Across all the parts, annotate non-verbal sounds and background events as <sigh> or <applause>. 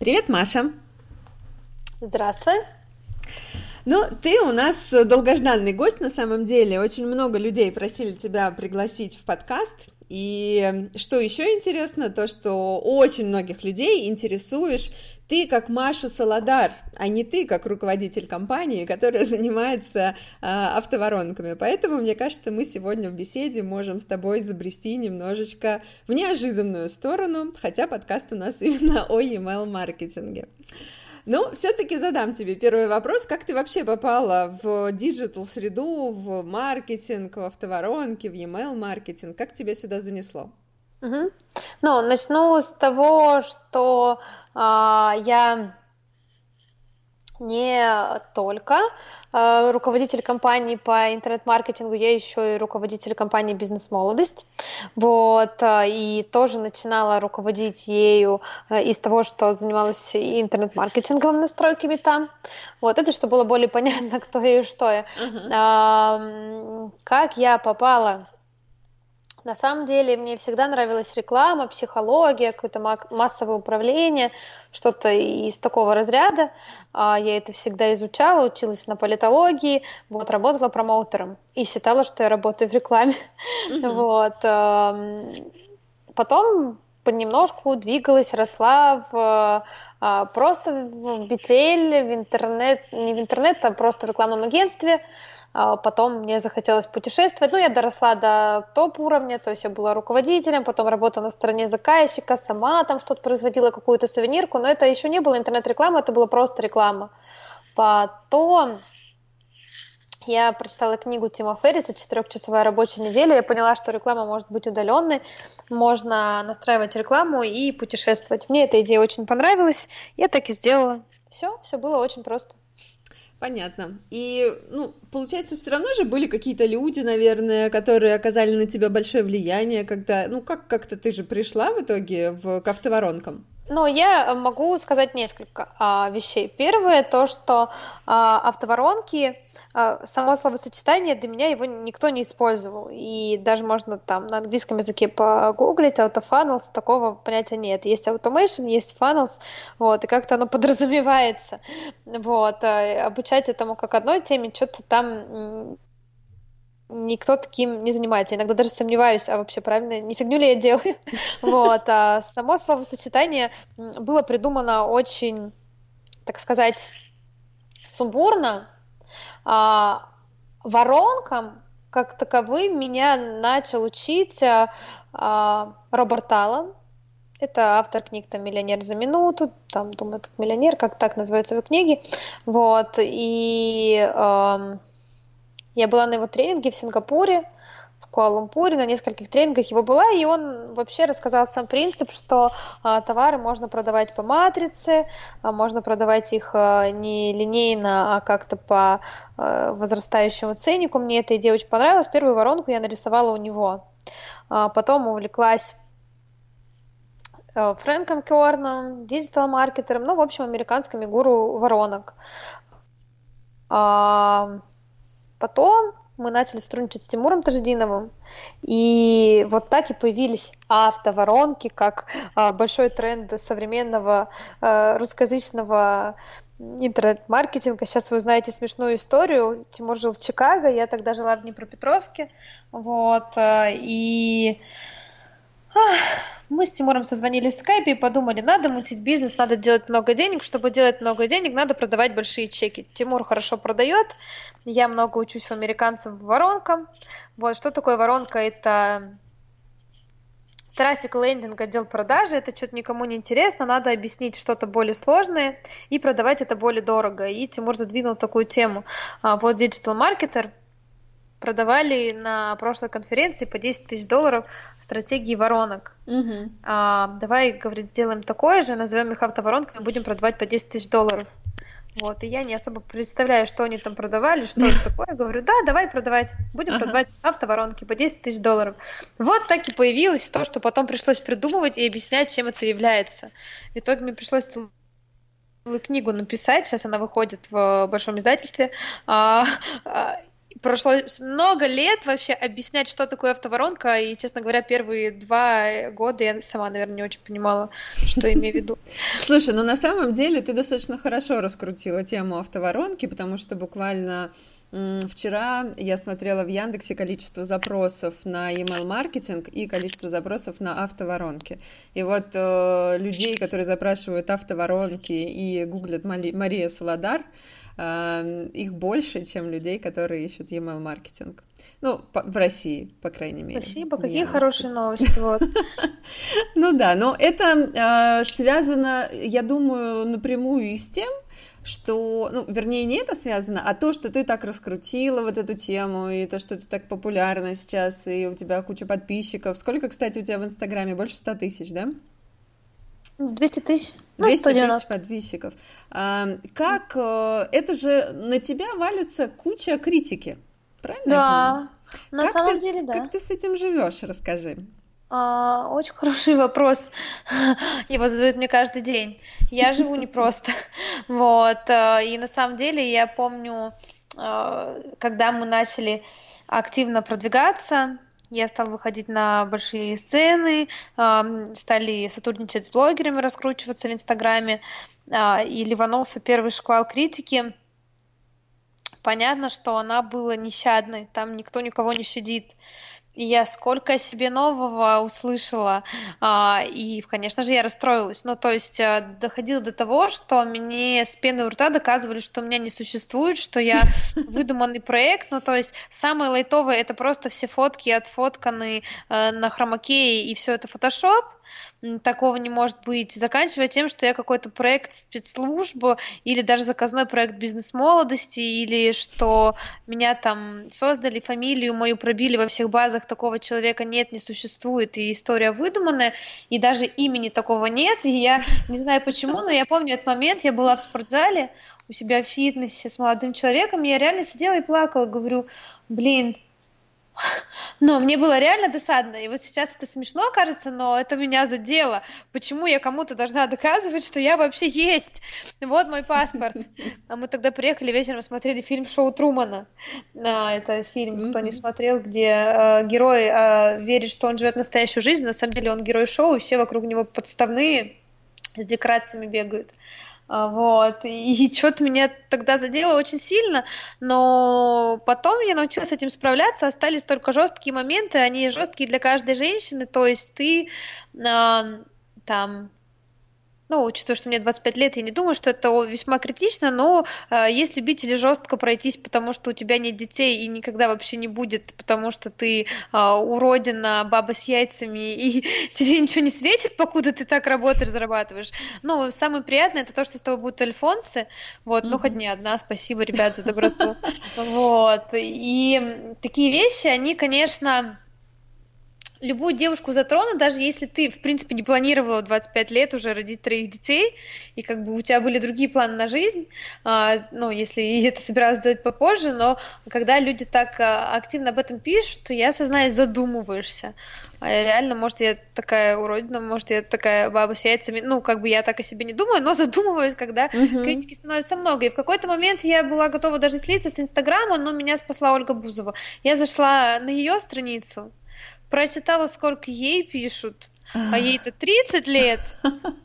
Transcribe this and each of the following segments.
Привет, Маша. Здравствуй. Ну, ты у нас долгожданный гость на самом деле. Очень много людей просили тебя пригласить в подкаст. И что еще интересно, то, что очень многих людей интересуешь ты как Маша Солодар, а не ты как руководитель компании, которая <laughs> занимается э, автоворонками. Поэтому, мне кажется, мы сегодня в беседе можем с тобой забрести немножечко в неожиданную сторону, хотя подкаст у нас <laughs> именно о email-маркетинге. Ну, все-таки задам тебе первый вопрос. Как ты вообще попала в digital среду, в маркетинг, в автоворонки, в e-mail маркетинг? Как тебя сюда занесло? Угу. Ну, начну с того, что а, я не только э, руководитель компании по интернет-маркетингу, я еще и руководитель компании «Бизнес-молодость». Вот, э, и тоже начинала руководить ею э, из того, что занималась интернет-маркетингом, настройками там. Вот, это что было более <laughs> понятно, кто я и что я. Uh-huh. Э, как я попала на самом деле мне всегда нравилась реклама, психология, какое-то массовое управление, что-то из такого разряда. А, я это всегда изучала, училась на политологии, вот, работала промоутером и считала, что я работаю в рекламе. Вот. Потом понемножку двигалась, росла в а, просто в BTL, в интернет, не в интернет, а просто в рекламном агентстве. А потом мне захотелось путешествовать. Ну, я доросла до топ-уровня, то есть я была руководителем, потом работала на стороне заказчика, сама там что-то производила, какую-то сувенирку, но это еще не было интернет-реклама, это была просто реклама. Потом я прочитала книгу Тима Ферриса «Четырехчасовая рабочая неделя». Я поняла, что реклама может быть удаленной, можно настраивать рекламу и путешествовать. Мне эта идея очень понравилась, я так и сделала. Все, все было очень просто. Понятно. И, ну, получается, все равно же были какие-то люди, наверное, которые оказали на тебя большое влияние, когда, ну, как как-то ты же пришла в итоге в, к автоворонкам? Ну, я могу сказать несколько а, вещей. Первое, то, что а, автоворонки, а, само словосочетание, для меня его никто не использовал. И даже можно там на английском языке погуглить, autofunnels, такого понятия нет. Есть automation, есть funnels, вот, и как-то оно <laughs> подразумевается. Вот, а, обучать этому как одной теме, что-то там никто таким не занимается. Иногда даже сомневаюсь, а вообще правильно, не фигню ли я делаю. <laughs> Вот. А само словосочетание было придумано очень, так сказать, сумбурно. А воронкам, как таковым, меня начал учить а, а, Роберт Аллен. Это автор книг там «Миллионер за минуту», там, думаю, как «Миллионер», как так называются его книги. Вот. И... А, я была на его тренинге в Сингапуре, в Куала-Лумпуре, на нескольких тренингах его была, и он вообще рассказал сам принцип, что а, товары можно продавать по матрице, а, можно продавать их а, не линейно, а как-то по а, возрастающему ценнику. Мне эта идея очень понравилась. Первую воронку я нарисовала у него. А, потом увлеклась а, Фрэнком Кёрном, диджитал-маркетером, ну, в общем, американскими гуру воронок. Потом мы начали сотрудничать с Тимуром Таждиновым, и вот так и появились автоворонки, как а, большой тренд современного а, русскоязычного интернет-маркетинга. Сейчас вы узнаете смешную историю. Тимур жил в Чикаго, я тогда жила в Днепропетровске, вот, а, и мы с Тимуром созвонились в скайпе и подумали, надо мутить бизнес, надо делать много денег. Чтобы делать много денег, надо продавать большие чеки. Тимур хорошо продает, я много учусь у американцев воронкам. Вот, что такое воронка? Это трафик, лендинг, отдел продажи, это что-то никому не интересно, надо объяснить что-то более сложное и продавать это более дорого. И Тимур задвинул такую тему. А, вот Digital Marketer продавали на прошлой конференции по 10 тысяч долларов стратегии воронок. Угу. А, давай, говорит, сделаем такое же, назовем их автоворонками, будем продавать по 10 тысяч долларов. Вот, и я не особо представляю, что они там продавали, что это <laughs> такое. Говорю, да, давай продавать. Будем ага. продавать автоворонки по 10 тысяч долларов. Вот так и появилось то, что потом пришлось придумывать и объяснять, чем это является. В итоге мне пришлось книгу написать, сейчас она выходит в большом издательстве, а, а, прошло много лет вообще объяснять, что такое автоворонка, и, честно говоря, первые два года я сама, наверное, не очень понимала, что имею в виду. <laughs> Слушай, ну на самом деле ты достаточно хорошо раскрутила тему автоворонки, потому что буквально Вчера я смотрела в Яндексе количество запросов на email маркетинг и количество запросов на автоворонки. И вот э, людей, которые запрашивают автоворонки и гуглят Мария Солодар, их больше, чем людей, которые ищут email маркетинг. Ну, по, в России, по крайней мере. Спасибо, какие хорошие новости, вот. <laughs> Ну да, но это э, связано, я думаю, напрямую и с тем, что, ну, вернее, не это связано, а то, что ты так раскрутила вот эту тему, и то, что ты так популярна сейчас, и у тебя куча подписчиков. Сколько, кстати, у тебя в Инстаграме? Больше 100 тысяч, да? 200 тысяч. Ну, 200 тысяч подписчиков. А, как, э, это же на тебя валится куча критики, правильно? Да, на как самом ты, деле, да. Как ты с этим живешь, расскажи. А, очень хороший вопрос. <laughs> Его задают мне каждый день. Я живу непросто. <laughs> Вот. Э, и на самом деле я помню, э, когда мы начали активно продвигаться, я стала выходить на большие сцены, стали сотрудничать с блогерами, раскручиваться в Инстаграме, и ливанулся первый шквал критики. Понятно, что она была нещадной, там никто никого не щадит. И я сколько себе нового услышала, а, и, конечно же, я расстроилась. Ну, то есть а, доходило до того, что мне с пены у рта доказывали, что меня не существует, что я <laughs> выдуманный проект. Ну, то есть самое лайтовое — это просто все фотки отфотканы а, на хромакее, и все это фотошоп такого не может быть, заканчивая тем, что я какой-то проект спецслужбы или даже заказной проект бизнес-молодости, или что меня там создали, фамилию мою пробили во всех базах, такого человека нет, не существует, и история выдуманная, и даже имени такого нет, и я не знаю почему, но я помню этот момент, я была в спортзале у себя в фитнесе с молодым человеком, я реально сидела и плакала, говорю, блин, но мне было реально досадно, и вот сейчас это смешно кажется, но это меня задело. Почему я кому-то должна доказывать, что я вообще есть? Вот мой паспорт. А мы тогда приехали вечером, смотрели фильм «Шоу Трумана». А, это фильм, кто не смотрел, где э, герой э, верит, что он живет настоящую жизнь, на самом деле он герой шоу, и все вокруг него подставные, с декорациями бегают. А, вот, и <laughs> что-то меня тогда задело очень сильно, но потом я научилась с этим справляться, остались только жесткие моменты, они жесткие для каждой женщины, то есть ты там ну, учитывая, что мне 25 лет, я не думаю, что это весьма критично, но э, есть любители жестко пройтись, потому что у тебя нет детей и никогда вообще не будет, потому что ты э, уродина, баба с яйцами, и <laughs> тебе ничего не светит, покуда ты так работаешь, зарабатываешь. Ну, самое приятное это то, что с тобой будут альфонсы, вот, ну, хоть не одна, спасибо, ребят, за доброту, <laughs> вот, и такие вещи, они, конечно, любую девушку затронут, даже если ты, в принципе, не планировала 25 лет уже родить троих детей, и как бы у тебя были другие планы на жизнь, а, ну, если это собиралась сделать попозже, но когда люди так а, активно об этом пишут, то я, сознаюсь, задумываешься. А реально, может, я такая уродина, может, я такая баба с яйцами. Ну, как бы я так о себе не думаю, но задумываюсь, когда uh-huh. критики становится много. И в какой-то момент я была готова даже слиться с Инстаграма, но меня спасла Ольга Бузова. Я зашла на ее страницу, прочитала, сколько ей пишут, а ей-то 30 лет,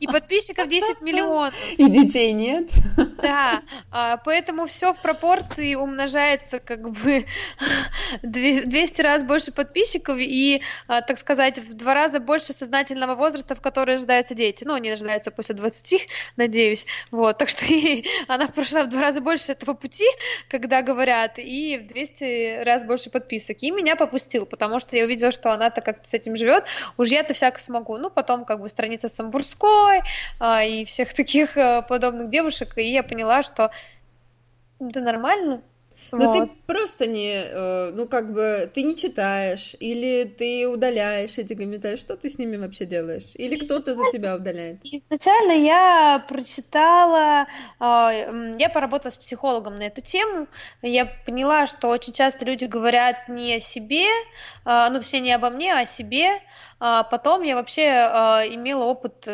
и подписчиков 10 миллионов. И детей нет. Да, а, поэтому все в пропорции умножается как бы <laughs> 200 раз больше подписчиков и, а, так сказать, в два раза больше сознательного возраста, в который рождаются дети. Ну, они рождаются после 20, <laughs> надеюсь. Вот, так что <laughs> ей, она прошла в два раза больше этого пути, когда говорят, и в 200 раз больше подписок. И меня попустил, потому что я увидела, что она-то как-то с этим живет. Уж я-то всяко смогу. Ну, потом как бы страница Самбурской а, и всех <laughs> таких а, подобных девушек, и я поняла, что это нормально, но вот. ты просто не, э, ну как бы, ты не читаешь, или ты удаляешь эти комментарии, что ты с ними вообще делаешь? Или кто-то за тебя удаляет? Изначально я прочитала, э, я поработала с психологом на эту тему, я поняла, что очень часто люди говорят не о себе, э, ну точнее не обо мне, а о себе, а потом я вообще имела опыт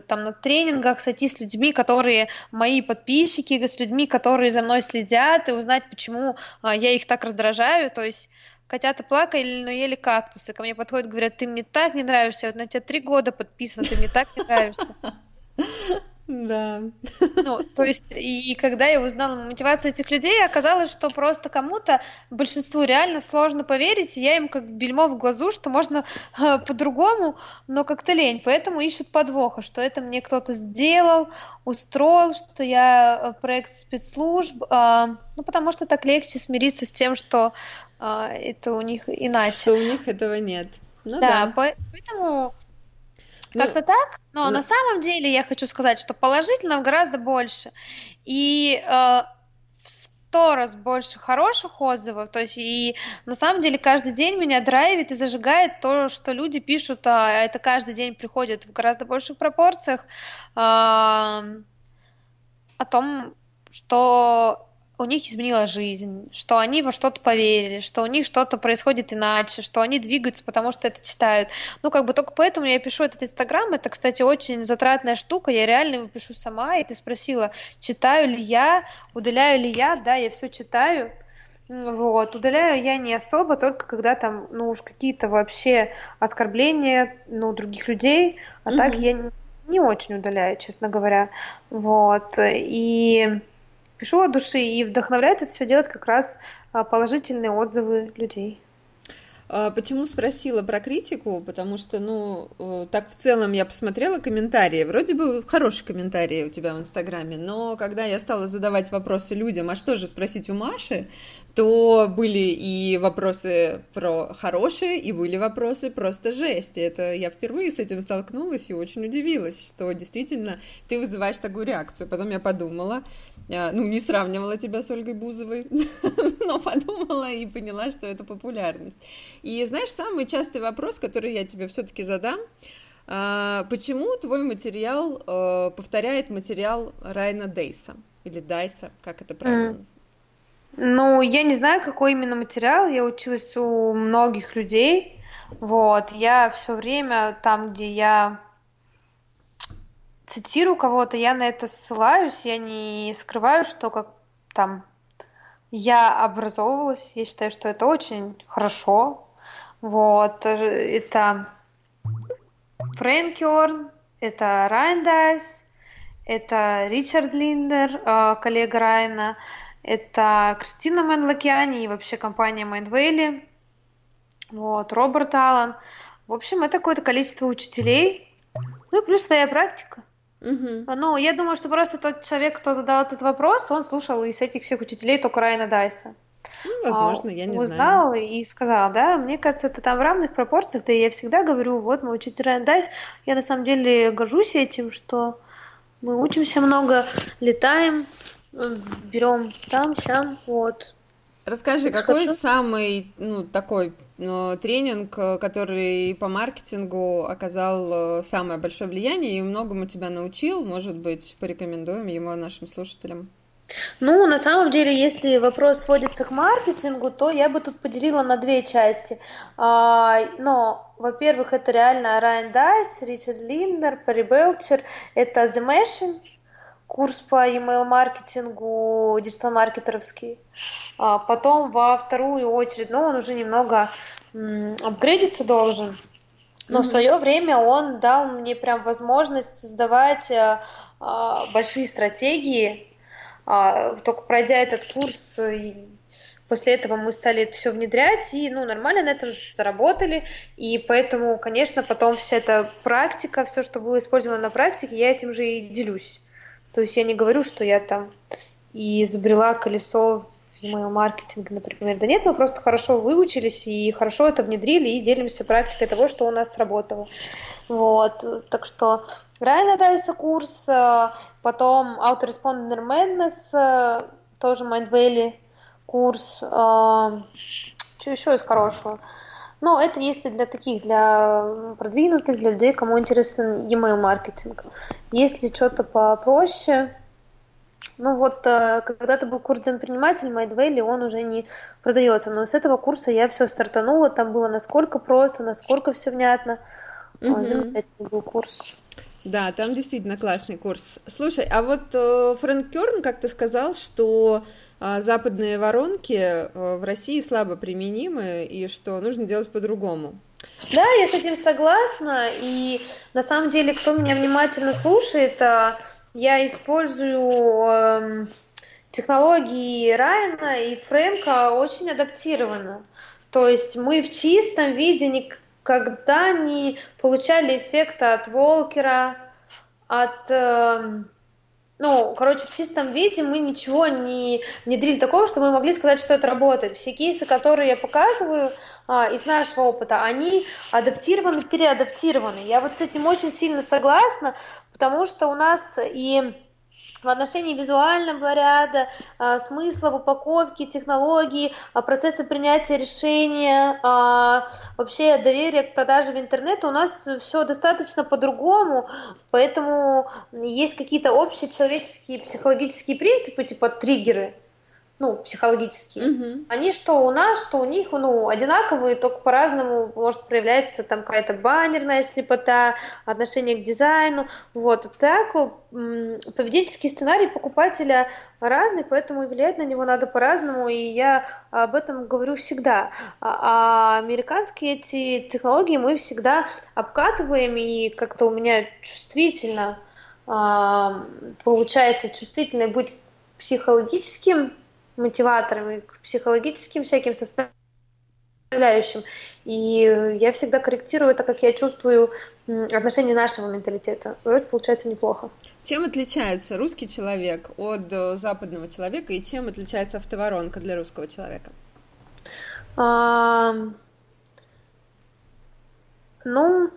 там на тренингах сойти с людьми, которые мои подписчики, с людьми, которые за мной следят, и узнать, почему а, я их так раздражаю. То есть котята плакали, но ели кактусы. Ко мне подходят, говорят, ты мне так не нравишься, вот на тебя три года подписано, ты мне так не нравишься. <laughs> Да. Ну, то есть, и когда я узнала мотивацию этих людей, оказалось, что просто кому-то, большинству реально сложно поверить, и я им как бельмо в глазу, что можно э, по-другому, но как-то лень, поэтому ищут подвоха, что это мне кто-то сделал, устроил, что я э, проект спецслужб, э, ну, потому что так легче смириться с тем, что э, это у них иначе. Что у них этого нет. Ну, да, да, поэтому ну, Как-то так, но ну... на самом деле я хочу сказать, что положительного гораздо больше. И э, в сто раз больше хороших отзывов. То есть, и на самом деле каждый день меня драйвит и зажигает то, что люди пишут, а это каждый день приходит в гораздо больших пропорциях. Э, о том, что у них изменила жизнь, что они во что-то поверили, что у них что-то происходит иначе, что они двигаются, потому что это читают. Ну, как бы только поэтому я пишу этот Инстаграм. Это, кстати, очень затратная штука. Я реально его пишу сама. И ты спросила, читаю ли я, удаляю ли я. Да, я все читаю. Вот, удаляю я не особо, только когда там, ну уж какие-то вообще оскорбления, ну, других людей, а mm-hmm. так я не очень удаляю, честно говоря. Вот, и пишу от души, и вдохновляет это все делать как раз а, положительные отзывы людей. А почему спросила про критику? Потому что, ну, э, так в целом я посмотрела комментарии. Вроде бы хорошие комментарии у тебя в Инстаграме, но когда я стала задавать вопросы людям, а что же спросить у Маши, то были и вопросы про хорошие, и были вопросы просто жесть. И это я впервые с этим столкнулась и очень удивилась, что действительно ты вызываешь такую реакцию. Потом я подумала, а, ну, не сравнивала тебя с Ольгой Бузовой, <laughs> но подумала и поняла, что это популярность. И знаешь, самый частый вопрос, который я тебе все-таки задам, а, почему твой материал а, повторяет материал Райна Дейса или Дайса, как это правильно называется? Ну, я не знаю, какой именно материал. Я училась у многих людей. Вот, я все время там, где я цитирую кого-то, я на это ссылаюсь, я не скрываю, что как там я образовывалась, я считаю, что это очень хорошо. Вот, это Фрэнк Керн, это Райан Дайс, это Ричард Линдер, э, коллега Райана, это Кристина Манлакиани и вообще компания Mindvalley, вот, Роберт Аллен. В общем, это какое-то количество учителей, ну и плюс своя практика. Угу. Ну, я думаю, что просто тот человек, кто задал этот вопрос, он слушал из этих всех учителей только Райана Дайса. Ну, возможно, я не узнал знаю. и сказал, да, мне кажется, это там в равных пропорциях, да и я всегда говорю, вот мой учитель Райан Дайс, я на самом деле горжусь этим, что мы учимся много, летаем, берем там, сям, вот. Расскажи, какой самый, ну, такой ну, тренинг, э, который по маркетингу оказал э, самое большое влияние и многому тебя научил, может быть, порекомендуем его нашим слушателям? Ну, на самом деле, если вопрос сводится к маркетингу, то я бы тут поделила на две части. А, но, во-первых, это реально Райан Дайс, Ричард Линдер, Перри Белчер, это The Machine, курс по email-маркетингу Digital Marketer овский. А потом во вторую очередь, ну, он уже немного апгрейдиться должен. Но mm-hmm. в свое время он дал мне прям возможность создавать а, а, большие стратегии. А, только пройдя этот курс, после этого мы стали это все внедрять и ну, нормально на этом заработали. И поэтому, конечно, потом вся эта практика, все, что было использовано на практике, я этим же и делюсь. То есть я не говорю, что я там и изобрела колесо email маркетинга, например. Да нет, мы просто хорошо выучились и хорошо это внедрили и делимся практикой того, что у нас сработало. Вот, так что Райана Дайса курс, э, потом Autoresponder Madness, э, тоже Mindvalley курс, э, что еще из хорошего? Но это если для таких, для продвинутых, для людей, кому интересен e-mail маркетинг. Если что-то попроще, ну вот, э, когда-то был курс «Предприниматель» Майдвейли, он уже не продается. Но с этого курса я все стартанула, там было насколько просто, насколько все внятно. Угу. Замечательный был курс. Да, там действительно классный курс. Слушай, а вот э, Фрэнк Керн как-то сказал, что э, западные воронки э, в России слабо применимы и что нужно делать по-другому. Да, я с этим согласна, и на самом деле, кто меня внимательно слушает, э, я использую э, технологии Райана и Фрэнка очень адаптированно. То есть мы в чистом виде никогда не получали эффекта от Волкера, от... Э, ну, короче, в чистом виде мы ничего не внедрили такого, что мы могли сказать, что это работает. Все кейсы, которые я показываю а, из нашего опыта, они адаптированы, переадаптированы. Я вот с этим очень сильно согласна, потому что у нас и в отношении визуального ряда, а, смысла в упаковке, технологии, а, процесса принятия решения, а, вообще доверия к продаже в интернет. У нас все достаточно по-другому, поэтому есть какие-то общие человеческие психологические принципы, типа триггеры, ну, психологические, угу. они что у нас, что у них, ну, одинаковые, только по-разному может проявляться там какая-то баннерная слепота, отношение к дизайну, вот, так поведенческий сценарий покупателя разный, поэтому влиять на него надо по-разному, и я об этом говорю всегда. А, а американские эти технологии мы всегда обкатываем, и как-то у меня чувствительно а, получается чувствительно быть психологическим мотиваторами, к психологическим всяким составляющим. И я всегда корректирую это, как я чувствую отношение нашего менталитета. Вроде получается неплохо. Чем отличается русский человек от э, западного человека и чем отличается автоворонка для русского человека? А, ну,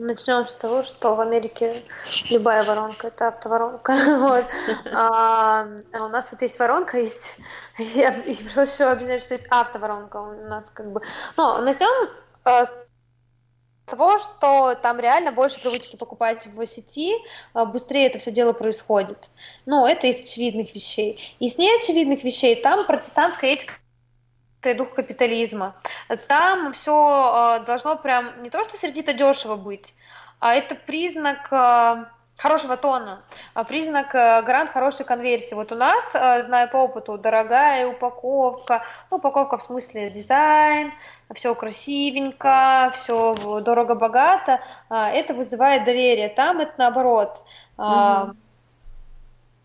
Начнем с того, что в Америке любая воронка это автоворонка. <laughs> Вот. А, а у нас вот есть воронка, есть. <laughs> Я, я пришлось еще объяснять, что есть автоворонка. У нас как бы. Но начнем а, с того, что там реально больше привычки покупать в сети, а, быстрее это все дело происходит. Ну, это из очевидных вещей. Из неочевидных вещей там протестантская этика и дух капитализма. Там все э, должно прям не то, что сердито дешево быть, а это признак э, хорошего тона, а признак э, гарант хорошей конверсии. Вот у нас, знаю по опыту, дорогая упаковка, ну, упаковка в смысле дизайн, все красивенько, все дорого-богато, это вызывает доверие. Там это наоборот. Угу.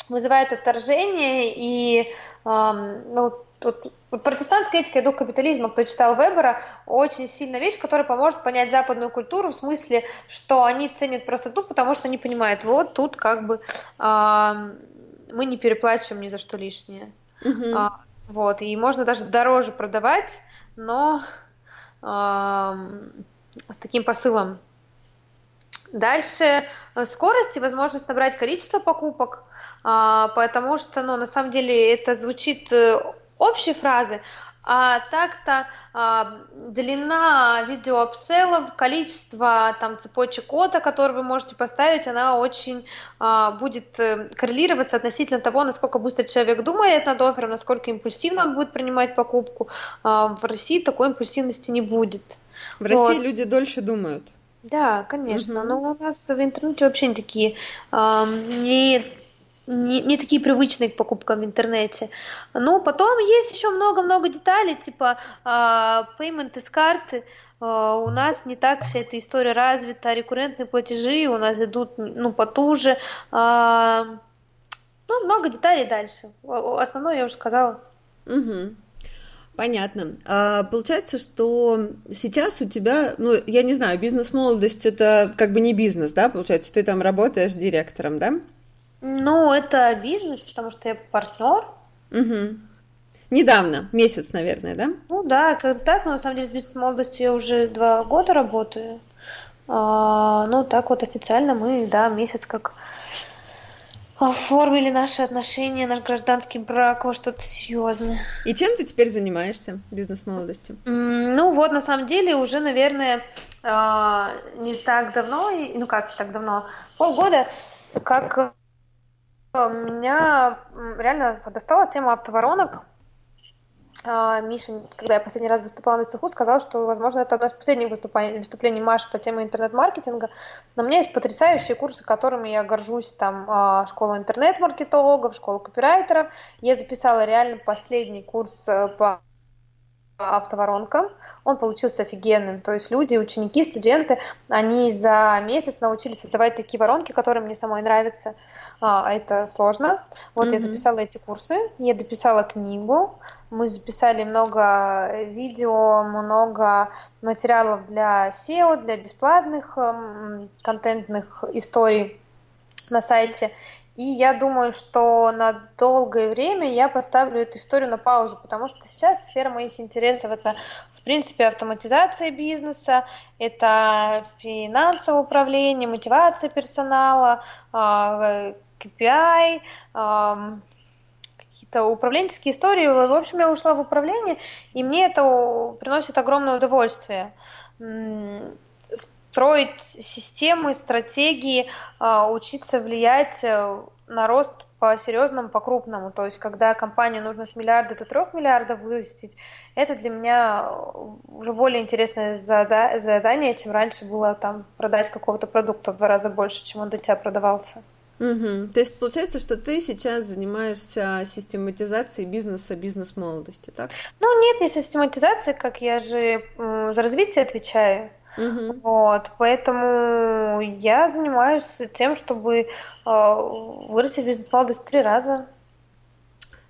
Вызывает отторжение и ну, вот, протестантская этика и дух капитализма, кто читал Вебера, очень сильная вещь, которая поможет понять западную культуру в смысле, что они ценят простоту, потому что они понимают, вот тут как бы а, мы не переплачиваем ни за что лишнее. Uh-huh. А, вот, и можно даже дороже продавать, но а, с таким посылом. Дальше э, скорость и возможность набрать количество покупок, а, потому что, ну, на самом деле это звучит общие фразы, а так-то а, длина видеоапселлов, количество там цепочек кода, которые вы можете поставить, она очень а, будет э, коррелироваться относительно того, насколько быстро человек думает над оффером, насколько импульсивно он будет принимать покупку. А, в России такой импульсивности не будет. В России вот. люди дольше думают. Да, конечно, угу. но у нас в интернете вообще не такие, э, не не, не такие привычные к покупкам в интернете. Ну, потом есть еще много-много деталей, типа э, payment из карты. Э, у нас не так вся эта история развита, рекуррентные платежи у нас идут, ну, потуже. Э, ну, много деталей дальше. Основное я уже сказала. Угу. Понятно. А, получается, что сейчас у тебя, ну, я не знаю, бизнес-молодость это как бы не бизнес, да, получается, ты там работаешь директором, да? Ну, это бизнес, потому что я партнер. Угу. Недавно, месяц, наверное, да? Ну да, как так, но на самом деле с бизнес-молодостью я уже два года работаю. А, ну, так вот официально мы, да, месяц как оформили наши отношения, наш гражданский брак во что-то серьезное. И чем ты теперь занимаешься бизнес-молодостью? Ну вот, на самом деле, уже, наверное, а, не так давно, ну как не так давно, полгода, как меня реально достала тема автоворонок. а, Миша, когда я последний раз выступала на цеху, сказал, что, возможно, это одно из последних выступлений, выступлений Маши по теме интернет-маркетинга. Но у меня есть потрясающие курсы, которыми я горжусь. Там а, школа интернет-маркетологов, школа копирайтеров. Я записала реально последний курс э, по автоворонкам. Он получился офигенным. То есть люди, ученики, студенты, они за месяц научились создавать такие воронки, которые мне самой нравятся а, это сложно. Вот mm-hmm. я записала эти курсы, я дописала книгу, мы записали много видео, много материалов для SEO, для бесплатных эм, контентных историй на сайте. И я думаю, что на долгое время я поставлю эту историю на паузу, потому что сейчас сфера моих интересов это, в принципе, автоматизация бизнеса, это финансовое управление, мотивация персонала, KPI, какие-то управленческие истории. В общем, я ушла в управление, и мне это приносит огромное удовольствие. Строить системы, стратегии, а, учиться влиять э, на рост по-серьезному, по-крупному. То есть, когда компанию нужно с миллиарда до трех миллиардов вырастить, это для меня уже более интересное задание, чем раньше было там продать какого-то продукта в два раза больше, чем он до тебя продавался. Угу. То есть получается, что ты сейчас занимаешься систематизацией бизнеса, бизнес-молодости, так? Ну нет, не систематизацией, как я же за развитие отвечаю. Угу. Вот, поэтому я занимаюсь тем, чтобы э, вырастить бизнес-молодость три раза.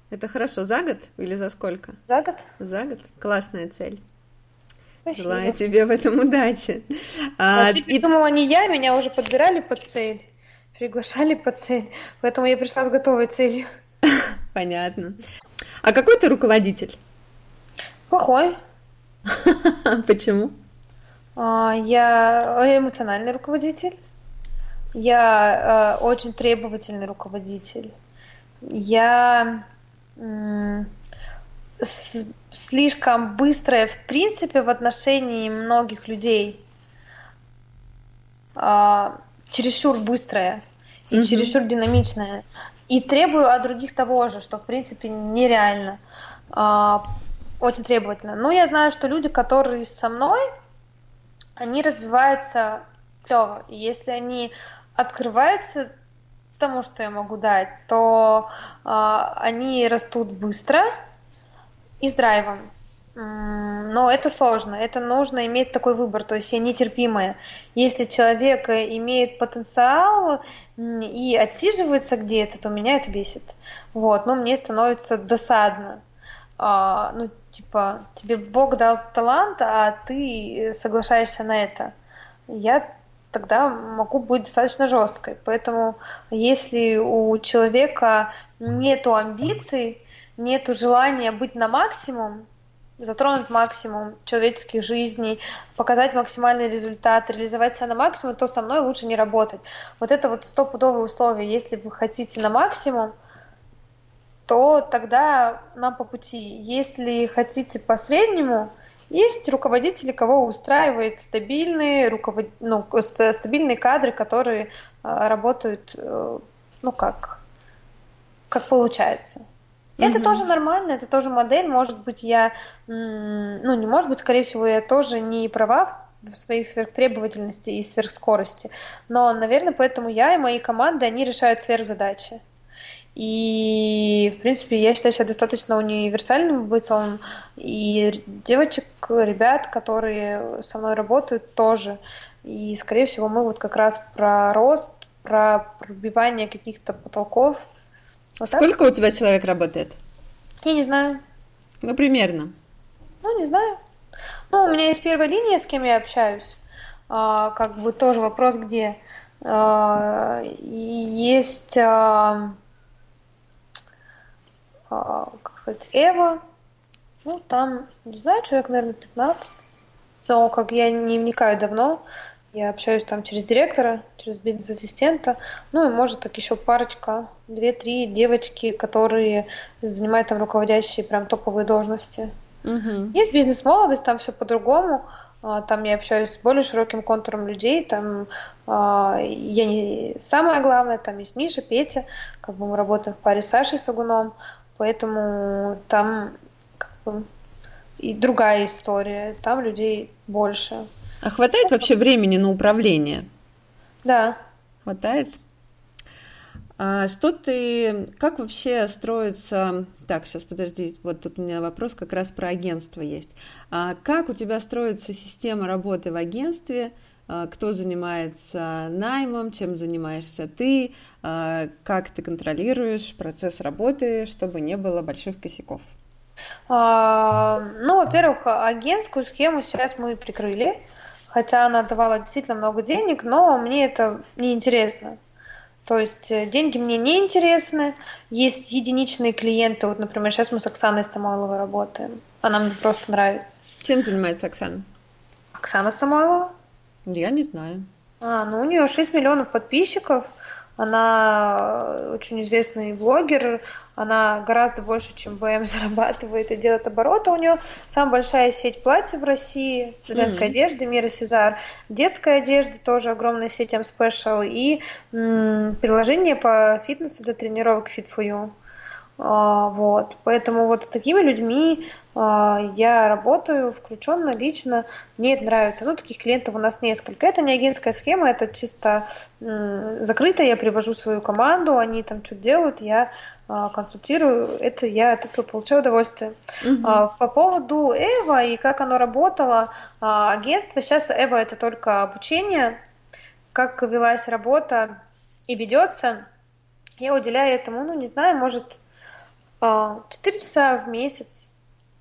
Это хорошо. За год или за сколько? За год. За год. Классная цель. Спасибо. Желаю тебе в этом удачи. А, и... думала, не я, меня уже подбирали под цель приглашали по цель, поэтому я пришла с готовой целью. <laughs> Понятно. А какой ты руководитель? Плохой. <laughs> Почему? А, я эмоциональный руководитель. Я э, очень требовательный руководитель. Я слишком быстрая, в принципе, в отношении многих людей. Чересчур быстрая и mm-hmm. чересчур динамичная. И требую от других того же, что в принципе нереально. А, очень требовательно. Но я знаю, что люди, которые со мной, они развиваются клево. И если они открываются тому, что я могу дать, то а, они растут быстро и с драйвом. Но это сложно, это нужно иметь такой выбор, то есть я нетерпимая. Если человек имеет потенциал и отсиживается где-то, то меня это бесит. Вот, но мне становится досадно. А, ну, типа, тебе Бог дал талант, а ты соглашаешься на это. Я тогда могу быть достаточно жесткой. Поэтому если у человека нету амбиций, нету желания быть на максимум, затронуть максимум человеческих жизней, показать максимальный результат, реализовать себя на максимум, то со мной лучше не работать. Вот это вот стопудовые условия. Если вы хотите на максимум, то тогда нам по пути. Если хотите по среднему, есть руководители, кого устраивает стабильные, руковод... ну, стабильные кадры, которые э, работают, э, ну как, как получается. Это угу. тоже нормально, это тоже модель. Может быть, я, ну, не может быть, скорее всего, я тоже не права в своей сверхтребовательности и сверхскорости. Но, наверное, поэтому я и мои команды, они решают сверхзадачи. И, в принципе, я считаю себя достаточно универсальным бойцом. И девочек, ребят, которые со мной работают, тоже. И, скорее всего, мы вот как раз про рост, про пробивание каких-то потолков – вот Сколько так? у тебя человек работает? Я не знаю. Ну, примерно. Ну, не знаю. Ну, у меня есть первая линия, с кем я общаюсь. А, как бы тоже вопрос, где. А, есть, а, а, как сказать, Эва. Ну, там, не знаю, человек, наверное, 15. Но как я не вникаю давно, я общаюсь там через директора, через бизнес-ассистента, ну и может так еще парочка, две-три девочки, которые занимают там руководящие прям топовые должности. Угу. Есть бизнес-молодость, там все по-другому. А, там я общаюсь с более широким контуром людей. Там а, я не самое главное, там есть Миша, Петя, как бы мы работаем в паре с Сашей Сагуном, поэтому там бы и другая история, там людей больше. А хватает вообще времени на управление? Да. Хватает? А что ты, как вообще строится, так, сейчас подожди, вот тут у меня вопрос как раз про агентство есть. А как у тебя строится система работы в агентстве, а, кто занимается наймом, чем занимаешься ты, а, как ты контролируешь процесс работы, чтобы не было больших косяков? А, ну, во-первых, агентскую схему сейчас мы прикрыли, хотя она давала действительно много денег, но мне это не интересно. То есть э, деньги мне не интересны, есть единичные клиенты, вот, например, сейчас мы с Оксаной Самойловой работаем, она мне просто нравится. Чем занимается Оксана? Оксана Самойлова? Я не знаю. А, ну у нее 6 миллионов подписчиков, она очень известный блогер, она гораздо больше, чем БМ <laughs> зарабатывает и делает обороты. У нее самая большая сеть платьев в России, женской mm-hmm. одежды, Мира Сезар, детская одежда, тоже огромная сеть M Special и м- приложение по фитнесу для тренировок Fit4U. А, вот. Поэтому вот с такими людьми а, я работаю включенно, лично, мне это нравится. Ну, таких клиентов у нас несколько. Это не агентская схема, это чисто закрыто, я привожу свою команду, они там что-то делают, я а, консультирую, это я от этого получаю удовольствие. Угу. По поводу Эва и как оно работало, агентство, сейчас Эва это только обучение, как велась работа и ведется, я уделяю этому, ну, не знаю, может, 4 часа в месяц,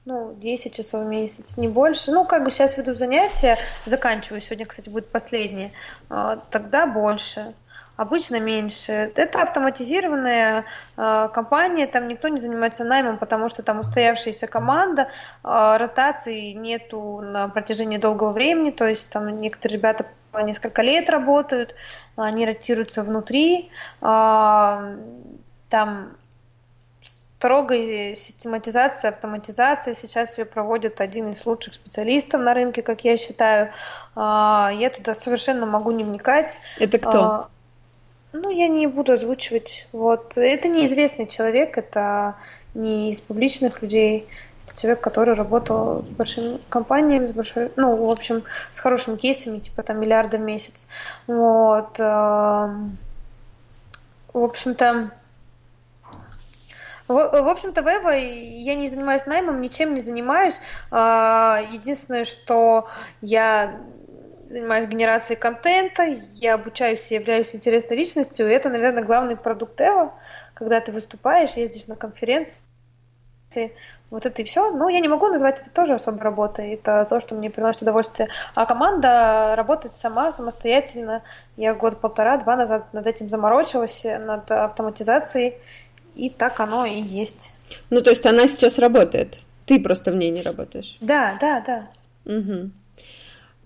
ну, 10 часов в месяц, не больше. Ну, как бы сейчас веду занятия, заканчиваю, сегодня, кстати, будет последнее, а, тогда больше. Обычно меньше. Это автоматизированная э, компания, там никто не занимается наймом, потому что там устоявшаяся команда, э, ротации нету на протяжении долгого времени, то есть там некоторые ребята по несколько лет работают, они ротируются внутри, э, там строгой систематизации, автоматизации. Сейчас ее проводит один из лучших специалистов на рынке, как я считаю. А, я туда совершенно могу не вникать. Это кто? А, ну, я не буду озвучивать. Вот. Это неизвестный человек, это не из публичных людей. Это человек, который работал с большими компаниями, с большой, ну, в общем, с хорошими кейсами, типа там миллиарда в месяц. Вот. В общем-то, в, общем-то, в я не занимаюсь наймом, ничем не занимаюсь. А, единственное, что я занимаюсь генерацией контента, я обучаюсь и являюсь интересной личностью, и это, наверное, главный продукт Эво, когда ты выступаешь, ездишь на конференции, вот это и все. Но я не могу назвать это тоже особой работой. Это то, что мне приносит удовольствие. А команда работает сама, самостоятельно. Я год-полтора-два назад над этим заморочилась, над автоматизацией. И так оно и есть. Ну, то есть она сейчас работает. Ты просто в ней не работаешь. Да, да, да. Угу.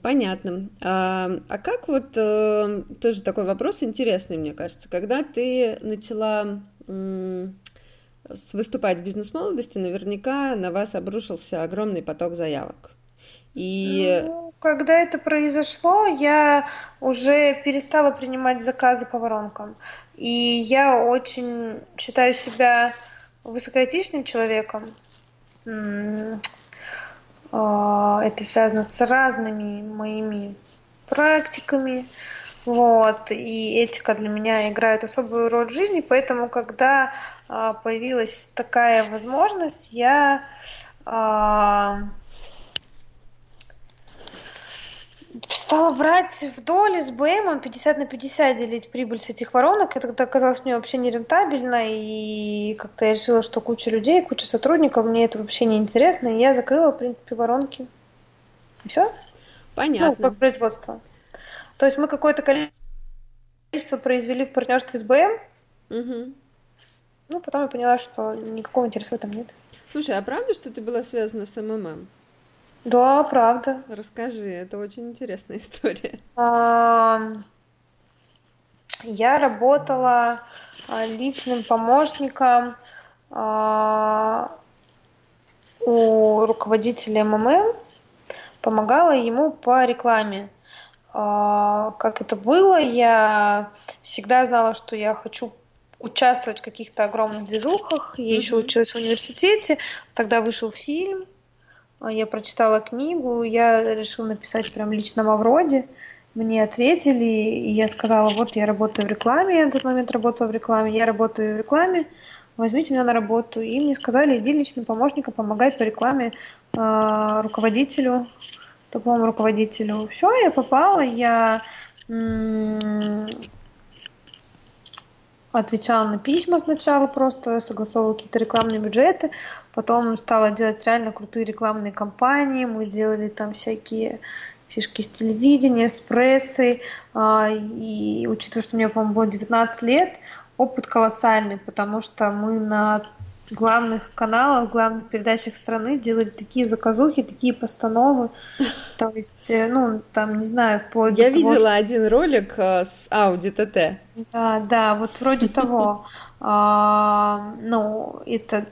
Понятно. А, а как вот э, тоже такой вопрос интересный, мне кажется, когда ты начала выступать в бизнес-молодости, наверняка на вас обрушился огромный поток заявок. И... Ну, когда это произошло, я уже перестала принимать заказы по воронкам. И я очень считаю себя высокоэтичным человеком. А, это связано с разными моими практиками. Вот, и этика для меня играет особую роль в жизни, поэтому, когда а, появилась такая возможность, я а, стала брать в доли с БМом 50 на 50 делить прибыль с этих воронок. Это оказалось мне вообще нерентабельно, и как-то я решила, что куча людей, куча сотрудников, мне это вообще не интересно, и я закрыла, в принципе, воронки. И все. Понятно. Ну, как производство. То есть мы какое-то количество произвели в партнерстве с БМ, угу. ну, потом я поняла, что никакого интереса в этом нет. Слушай, а правда, что ты была связана с МММ? Да, правда. Расскажи, это очень интересная <laughs> история. Я работала а, личным помощником а, у руководителя МММ, помогала ему по рекламе. А, как это было, я всегда знала, что я хочу участвовать в каких-то огромных движухах. Я mm-hmm. еще училась в университете, тогда вышел фильм, я прочитала книгу, я решила написать прям лично в вроде. Мне ответили, и я сказала, вот я работаю в рекламе, я на тот момент работала в рекламе, я работаю в рекламе, возьмите меня на работу. И мне сказали, иди личным помощником помогать по рекламе э, руководителю, такому руководителю. Все, я попала, я отвечала на письма сначала просто, согласовывала какие-то рекламные бюджеты, потом стала делать реально крутые рекламные кампании, мы делали там всякие фишки с телевидения, с прессой, а, и учитывая, что мне, по-моему, было 19 лет, опыт колоссальный, потому что мы на главных каналах, главных передачах страны делали такие заказухи, такие постановы. <laughs> То есть, э, ну, там, не знаю, вплоть Я до видела что... один ролик э, с Audi TT. Да, да, вот вроде <laughs> того. А, ну, это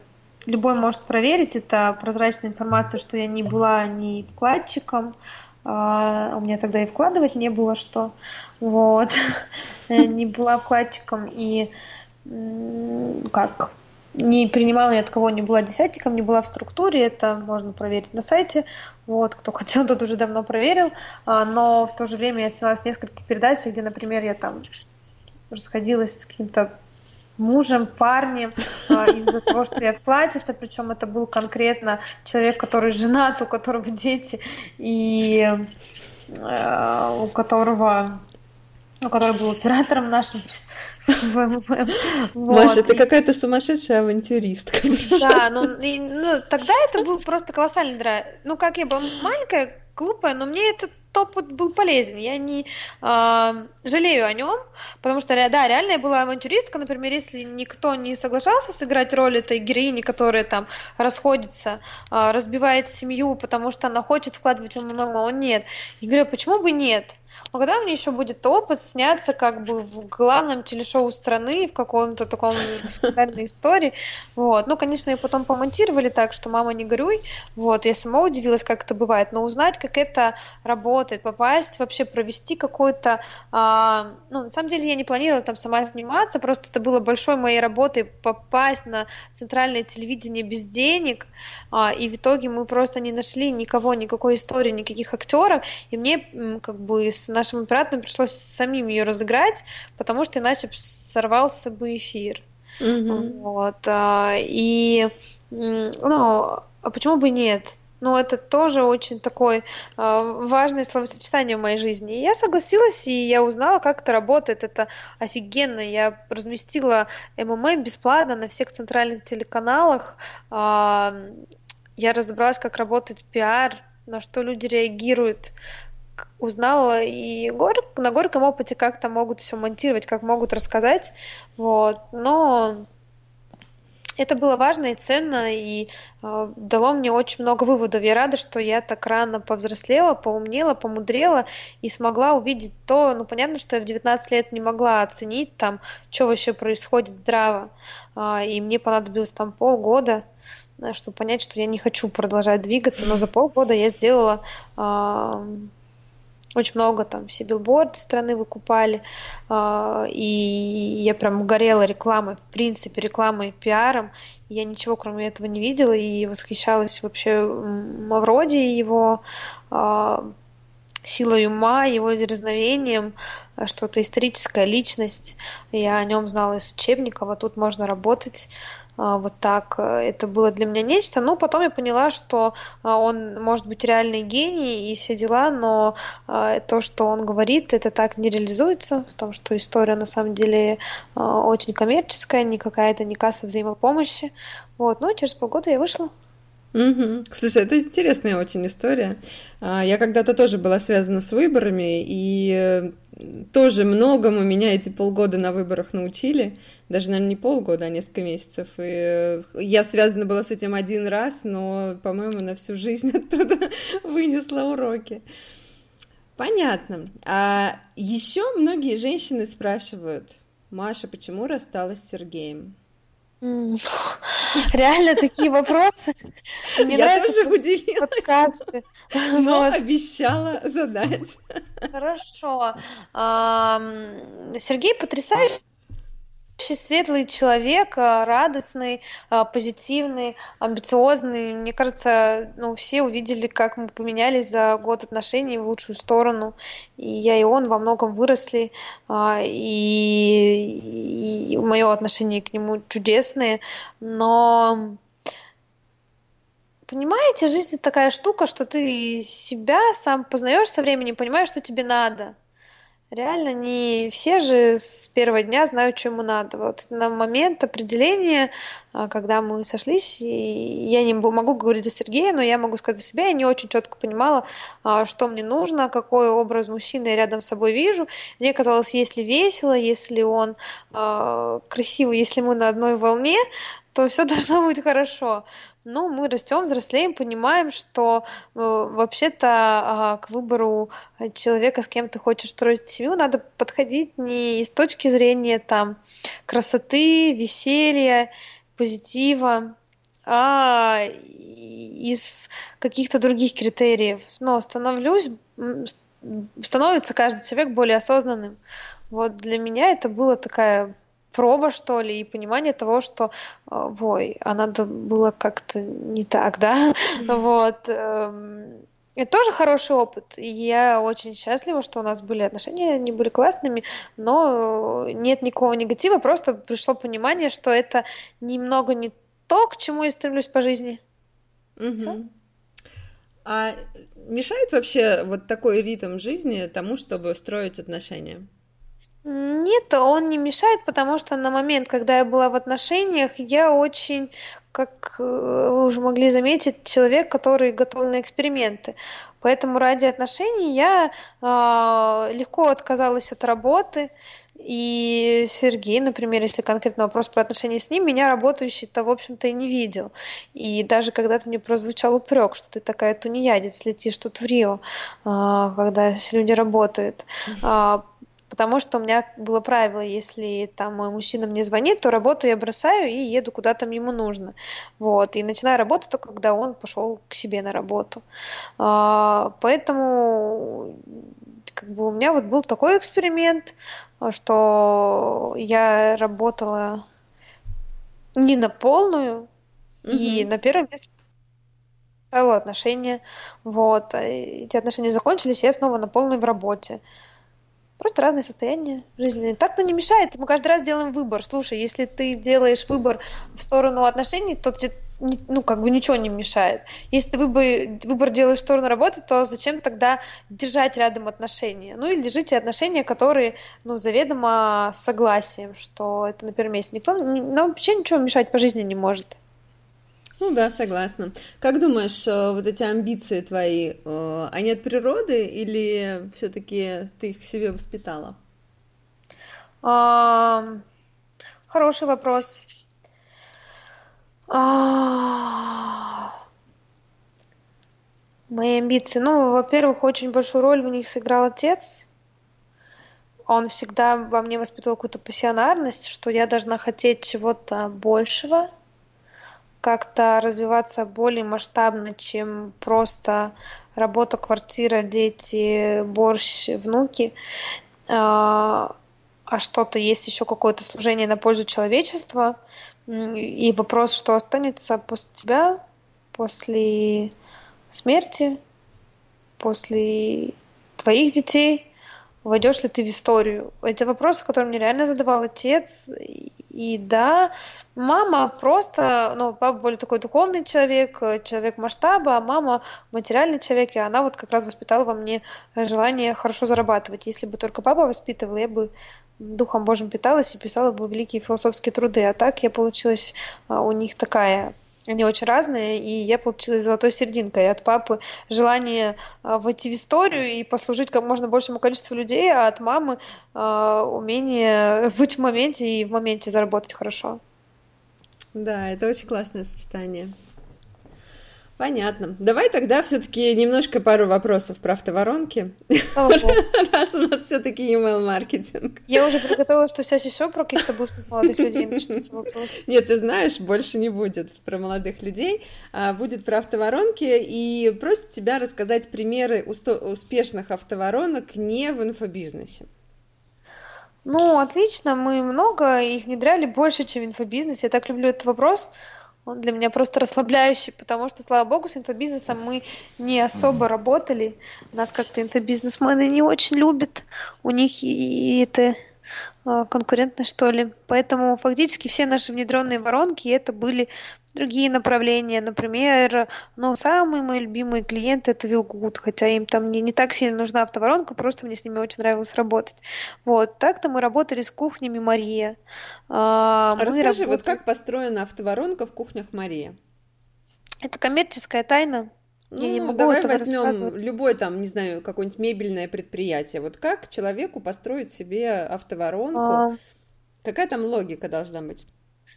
любой может проверить, это прозрачная информация, что я не была ни вкладчиком, а, у меня тогда и вкладывать не было что, вот, <laughs> не была вкладчиком и как не принимала ни от кого, не была десятником, не была в структуре, это можно проверить на сайте. Вот, кто хотел, <laughs> тот уже давно проверил. А, но в то же время я снялась в нескольких передачах, где, например, я там расходилась с каким-то мужем, парнем а, из-за того, что я в платьице, причем это был конкретно человек, который женат, у которого дети, и а, у которого ну, который был оператором нашим Маша, ты какая-то сумасшедшая авантюристка. Да, ну, ну тогда это был просто колоссальный драйв. Ну, как я была маленькая, глупая, но мне этот опыт был полезен. Я не э, жалею о нем, потому что, да, реально я была авантюристка. Например, если никто не соглашался сыграть роль этой героини, которая там расходится, э, разбивает семью, потому что она хочет вкладывать в маму, он нет. Я говорю, почему бы нет? Когда мне еще будет опыт сняться как бы в главном телешоу страны, в каком-то таком скандальной истории, вот. Ну, конечно, ее потом помонтировали так, что «мама, не горюй», вот. Я сама удивилась, как это бывает, но узнать, как это работает, попасть, вообще провести какой-то... А, ну, на самом деле я не планировала там сама заниматься, просто это было большой моей работой попасть на центральное телевидение без денег, а, и в итоге мы просто не нашли никого, никакой истории, никаких актеров, и мне как бы с нашим операторам пришлось самим ее разыграть, потому что иначе сорвался бы эфир. Mm-hmm. Вот. А, и, ну, а почему бы нет? Ну, это тоже очень такое э, важное словосочетание в моей жизни. И я согласилась, и я узнала, как это работает. Это офигенно. Я разместила ММА бесплатно на всех центральных телеканалах. Э, я разобралась, как работает пиар, на что люди реагируют, узнала и гор, на горьком опыте как-то могут все монтировать, как могут рассказать, вот, но это было важно и ценно, и э, дало мне очень много выводов. Я рада, что я так рано повзрослела, поумнела, помудрела и смогла увидеть то, ну, понятно, что я в 19 лет не могла оценить там, что вообще происходит здраво, э, и мне понадобилось там полгода, чтобы понять, что я не хочу продолжать двигаться, но за полгода я сделала э, очень много там все билборды страны выкупали, а, и я прям горела рекламой, в принципе, рекламой, пиаром. Я ничего кроме этого не видела и восхищалась вообще Мавроди его а, силой ума, его дерзновением, что-то историческая личность. Я о нем знала из учебников, а тут можно работать вот так. Это было для меня нечто. Ну, потом я поняла, что а, он может быть реальный гений и все дела, но а, то, что он говорит, это так не реализуется, в том, что история на самом деле очень коммерческая, не какая-то не касса взаимопомощи. Вот, ну, через полгода я вышла. Угу. Слушай, это интересная очень история. Я когда-то тоже была связана с выборами, и э, тоже многому меня эти полгода на выборах научили. Даже, наверное, не полгода, а несколько месяцев. И э, я связана была с этим один раз, но, по-моему, на всю жизнь <laughs> оттуда вынесла уроки. Понятно. А еще многие женщины спрашивают, Маша, почему рассталась с Сергеем? <laughs> Реально такие вопросы. <laughs> Мне Я тоже удивилась. Подкасты. <laughs> Но вот. обещала задать. Хорошо. Сергей потрясающий очень светлый человек, а, радостный, а, позитивный, амбициозный. Мне кажется, ну, все увидели, как мы поменялись за год отношений в лучшую сторону. И я, и он во многом выросли. А, и, и мое отношение к нему чудесное. Но Понимаете, жизнь такая штука, что ты себя сам познаешь со временем, понимаешь, что тебе надо. Реально не все же с первого дня знают, что ему надо. Вот на момент определения, а, когда мы сошлись, я не могу говорить за Сергея, но я могу сказать за себя, я не очень четко понимала, а, что мне нужно, какой образ мужчины я рядом с собой вижу. Мне казалось, если весело, если он а, красивый, если мы на одной волне, то все <laughs> должно быть хорошо ну, мы растем, взрослеем, понимаем, что э, вообще-то э, к выбору человека, с кем ты хочешь строить семью, надо подходить не из точки зрения там красоты, веселья, позитива, а из каких-то других критериев. Но становлюсь, становится каждый человек более осознанным. Вот для меня это была такая проба, что ли, и понимание того, что, ой, а надо было как-то не так, да, вот. Эм, это тоже хороший опыт. И я очень счастлива, что у нас были отношения, они были классными, но нет никакого негатива, просто пришло понимание, что это немного не то, к чему я стремлюсь по жизни. Угу. А мешает вообще вот такой ритм жизни тому, чтобы строить отношения? Нет, он не мешает, потому что на момент, когда я была в отношениях, я очень, как э, вы уже могли заметить, человек, который готов на эксперименты. Поэтому ради отношений я э, легко отказалась от работы. И Сергей, например, если конкретно вопрос про отношения с ним, меня работающий-то, в общем-то, и не видел. И даже когда-то мне прозвучал упрек, что ты такая тунеядец, летишь тут в Рио, э, когда люди работают. Э, потому что у меня было правило, если там мой мужчина мне звонит, то работу я бросаю и еду куда там ему нужно. Вот. И начинаю работать только когда он пошел к себе на работу. А, поэтому как бы у меня вот был такой эксперимент, что я работала не на полную, mm-hmm. и на первом месте стало отношения. Вот. Эти отношения закончились, и я снова на полной в работе. Просто разные состояния жизненные. Так-то не мешает. Мы каждый раз делаем выбор. Слушай, если ты делаешь выбор в сторону отношений, то тебе ну, как бы ничего не мешает. Если ты выбор, выбор делаешь в сторону работы, то зачем тогда держать рядом отношения? Ну, или держите отношения, которые, ну, заведомо согласием, что это на первом месте. Никто нам вообще ничего мешать по жизни не может. Ну да, согласна. Как думаешь, э, вот эти амбиции твои, э, они от природы или все-таки ты их себе воспитала? А, хороший вопрос. А, мои амбиции. Ну, во-первых, очень большую роль в них сыграл отец. Он всегда во мне воспитывал какую-то пассионарность, что я должна хотеть чего-то большего – как-то развиваться более масштабно, чем просто работа, квартира, дети, борщ, внуки, а, а что-то есть еще какое-то служение на пользу человечества. И вопрос, что останется после тебя, после смерти, после твоих детей, войдешь ли ты в историю? Это вопросы, которые мне реально задавал отец. И да, мама просто, ну, папа более такой духовный человек, человек масштаба, а мама материальный человек, и она вот как раз воспитала во мне желание хорошо зарабатывать. Если бы только папа воспитывал, я бы духом Божьим питалась и писала бы великие философские труды. А так я получилась а, у них такая они очень разные, и я получилась золотой серединкой. От папы желание э, войти в историю и послужить как можно большему количеству людей, а от мамы э, умение <laughs> быть в моменте и в моменте заработать хорошо. Да, это очень классное сочетание. Понятно. Давай тогда все-таки немножко пару вопросов про автоворонки. <laughs> Раз у нас все-таки email маркетинг. Я уже приготовила, что сейчас еще про каких-то бывших молодых людей начнутся вопросы. <laughs> Нет, ты знаешь, больше не будет про молодых людей, а будет про автоворонки и просит тебя рассказать примеры успешных автоворонок не в инфобизнесе. Ну, отлично, мы много их внедряли, больше, чем в инфобизнесе. Я так люблю этот вопрос. Он для меня просто расслабляющий, потому что, слава богу, с инфобизнесом мы не особо работали. Нас как-то инфобизнесмены не очень любят. У них и это а, конкурентно, что ли. Поэтому фактически все наши внедренные воронки это были другие направления. Например, ну, самые мои любимые клиенты это Вилгуд, хотя им там не, не так сильно нужна автоворонка, просто мне с ними очень нравилось работать. Вот, так-то мы работали с кухнями Мария. А, Расскажи, работали... вот как построена автоворонка в кухнях Мария? Это коммерческая тайна. Я не ну, могу давай возьмем любой там, не знаю, какое-нибудь мебельное предприятие. Вот как человеку построить себе автоворонку? А... Какая там логика должна быть?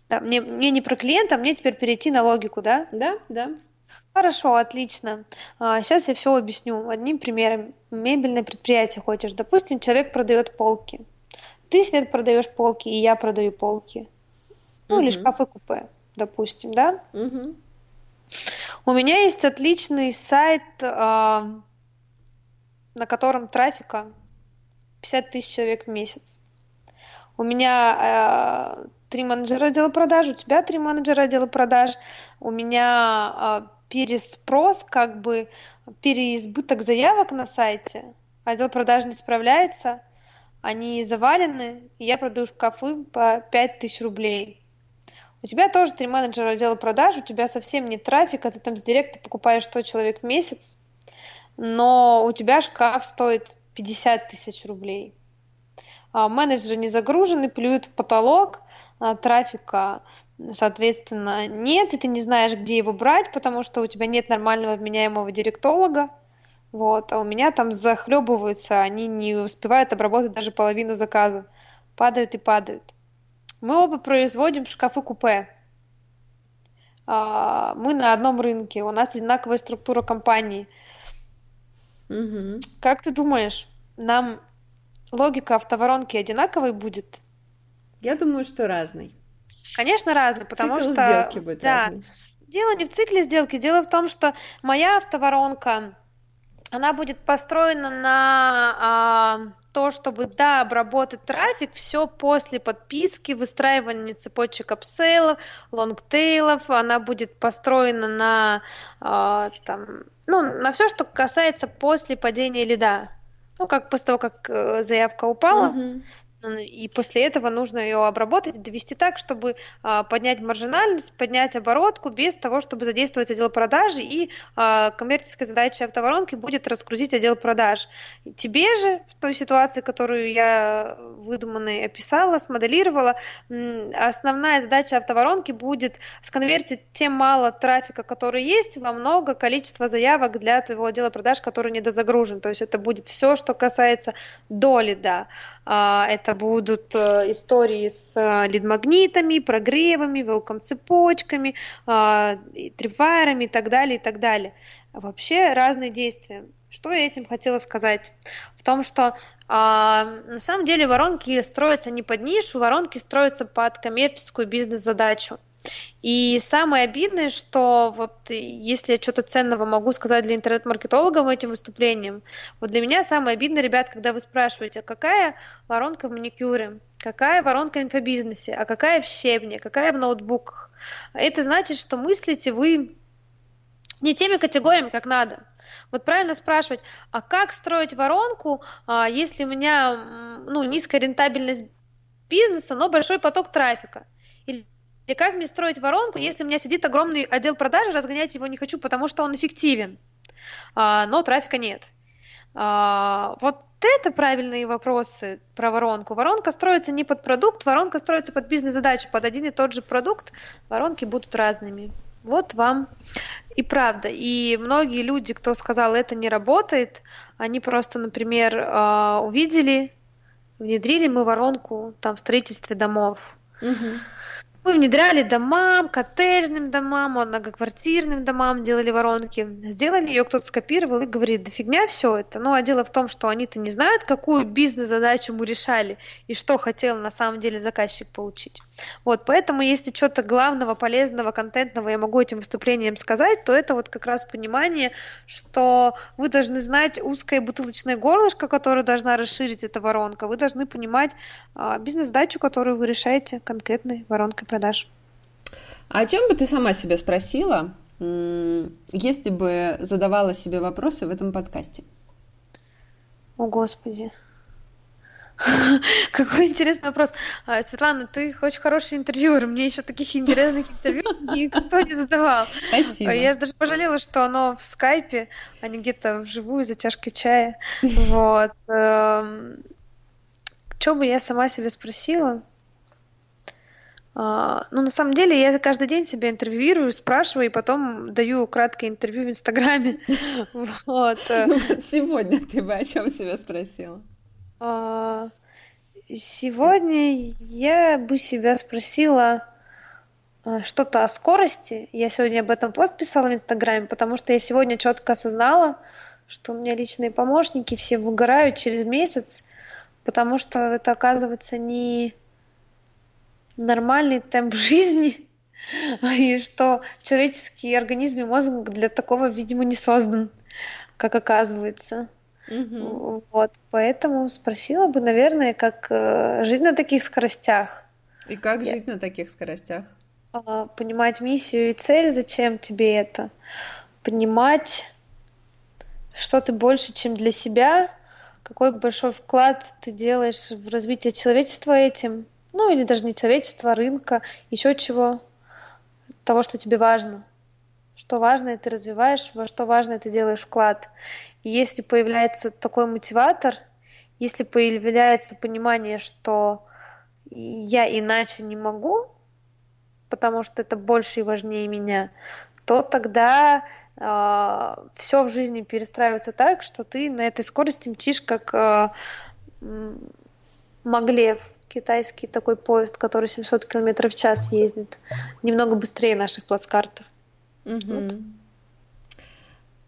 Да, мне, мне не про клиента, мне теперь перейти на логику, да? Да, да. Хорошо, отлично. А, сейчас я все объясню одним примером. Мебельное предприятие хочешь. Допустим, человек продает полки. Ты, Свет, продаешь полки, и я продаю полки. Ну, угу. или шкафы-купе, допустим, да? Угу. У меня есть отличный сайт, а, на котором трафика 50 тысяч человек в месяц. У меня а, три менеджера отдела продаж, у тебя три менеджера отдела продаж, у меня э, переспрос, как бы переизбыток заявок на сайте, отдел продаж не справляется, они завалены, и я продаю шкафы по 5000 рублей. У тебя тоже три менеджера отдела продаж, у тебя совсем нет трафика, ты там с директа покупаешь 100 человек в месяц, но у тебя шкаф стоит 50 тысяч рублей. А менеджеры не загружены, плюют в потолок, а, трафика, соответственно, нет, и ты не знаешь, где его брать, потому что у тебя нет нормального вменяемого директолога, вот, а у меня там захлебываются, они не успевают обработать даже половину заказа, падают и падают. Мы оба производим шкафы-купе. А, мы на одном рынке, у нас одинаковая структура компании. Угу. Как ты думаешь, нам логика автоворонки одинаковой будет? Я думаю, что разный. Конечно, разный, потому Цикл что... сделки будет да, разный. Дело не в цикле сделки, дело в том, что моя автоворонка, она будет построена на а, то, чтобы, да, обработать трафик, все после подписки, выстраивания цепочек upsell ов, longtail ов, она будет построена на, а, там, ну, на все, что касается после падения лида. Ну, как после того, как э, заявка упала, uh-huh и после этого нужно ее обработать, довести так, чтобы а, поднять маржинальность, поднять оборотку без того, чтобы задействовать отдел продажи, и а, коммерческая задача автоворонки будет разгрузить отдел продаж. Тебе же в той ситуации, которую я выдуманной описала, смоделировала, основная задача автоворонки будет сконвертить те мало трафика, который есть, во много количество заявок для твоего отдела продаж, который недозагружен. То есть это будет все, что касается доли, да. А, это будут э, истории с э, лид-магнитами, прогревами, велком-цепочками, а, трипвайерами и так далее, и так далее. Вообще разные действия. Что я этим хотела сказать? В том, что а, на самом деле воронки строятся не под нишу, воронки строятся под коммерческую бизнес-задачу. И самое обидное, что вот если я что-то ценного могу сказать для интернет-маркетологов этим выступлением, вот для меня самое обидное, ребят, когда вы спрашиваете, а какая воронка в маникюре, какая воронка в инфобизнесе, а какая в щебне, какая в ноутбуках. Это значит, что мыслите вы не теми категориями, как надо. Вот правильно спрашивать, а как строить воронку, а, если у меня ну, низкая рентабельность бизнеса, но большой поток трафика? Или и как мне строить воронку, если у меня сидит огромный отдел продажи, разгонять его не хочу, потому что он эффективен, а, но трафика нет. А, вот это правильные вопросы про воронку. Воронка строится не под продукт, воронка строится под бизнес-задачу, под один и тот же продукт. Воронки будут разными. Вот вам и правда. И многие люди, кто сказал, это не работает, они просто, например, а, увидели, внедрили мы воронку там в строительстве домов. Угу. Мы внедряли домам, коттеджным домам, многоквартирным домам, делали воронки. Сделали ее, кто-то скопировал и говорит, да фигня все это. Ну, а дело в том, что они-то не знают, какую бизнес-задачу мы решали и что хотел на самом деле заказчик получить. Вот, поэтому если что-то главного, полезного, контентного я могу этим выступлением сказать, то это вот как раз понимание, что вы должны знать узкое бутылочное горлышко, которое должна расширить эта воронка. Вы должны понимать а, бизнес-задачу, которую вы решаете конкретной воронкой продаж. А о чем бы ты сама себя спросила, если бы задавала себе вопросы в этом подкасте? О, Господи. <laughs> Какой интересный вопрос. А, Светлана, ты очень хороший интервьюер. Мне еще таких интересных интервью никто не задавал. Спасибо. Я же даже пожалела, что оно в скайпе, а не где-то вживую за чашкой чая. Вот. Эм, что бы я сама себе спросила? А, ну, на самом деле, я каждый день себя интервьюирую, спрашиваю, и потом даю краткое интервью в Инстаграме. <laughs> Вот. Ну, вот сегодня ты бы о чем себя спросила? А, сегодня я бы себя спросила а, что-то о скорости. Я сегодня об этом пост писала в Инстаграме, потому что я сегодня четко осознала, что у меня личные помощники все выгорают через месяц, потому что это оказывается не нормальный темп <laughs> жизни, и что человеческий организм и мозг для такого, видимо, не создан, как оказывается. Угу. Вот, поэтому спросила бы, наверное, как э, жить на таких скоростях. И как Я... жить на таких скоростях? Э, понимать миссию и цель, зачем тебе это. Понимать, что ты больше, чем для себя, какой большой вклад ты делаешь в развитие человечества этим, ну или даже не человечества, а рынка, еще чего, того, что тебе важно. Что важно, ты развиваешь, во что важно, ты делаешь вклад. И если появляется такой мотиватор, если появляется понимание, что я иначе не могу, потому что это больше и важнее меня, то тогда э, а, все в жизни перестраивается так, что ты на этой скорости мчишь, как э, Маглев, китайский такой поезд, который 700 км в час ездит, немного быстрее наших плацкартов. Угу. Вот.